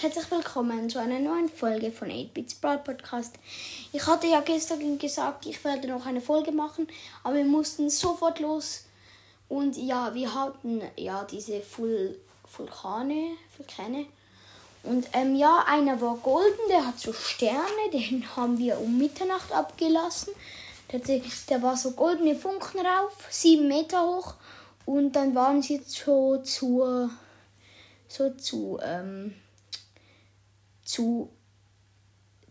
herzlich willkommen zu einer neuen Folge von 8-Bits Broad Podcast. Ich hatte ja gestern gesagt, ich werde noch eine Folge machen, aber wir mussten sofort los. Und ja, wir hatten ja diese Vul Vulkane, Vulkane. Und ähm, ja, einer war golden, der hat so Sterne, den haben wir um Mitternacht abgelassen. Der, der war so goldene Funken rauf, sieben Meter hoch. Und dann waren sie so zur so zu, ähm, zu,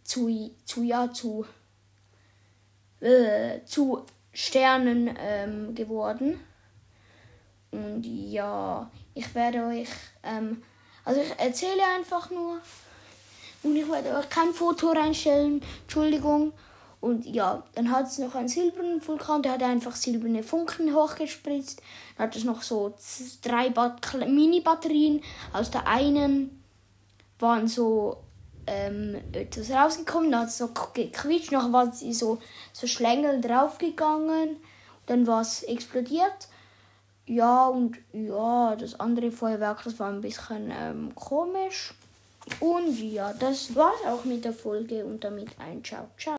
zu, zu, ja, zu, äh, zu Sternen ähm, geworden. Und ja, ich werde euch, ähm, also ich erzähle einfach nur und ich werde euch kein Foto reinstellen, Entschuldigung. Und ja, dann hat es noch einen silbernen Vulkan, der hat einfach silberne Funken hochgespritzt. Dann hat es noch so drei Mini-Batterien. Aus der einen waren so ähm, etwas rausgekommen, dann hat es so gequietscht, noch war sie so, so Schlängel draufgegangen. Dann war es explodiert. Ja, und ja, das andere Feuerwerk, das war ein bisschen ähm, komisch. Und ja, das war's auch mit der Folge und damit ein Ciao, ciao.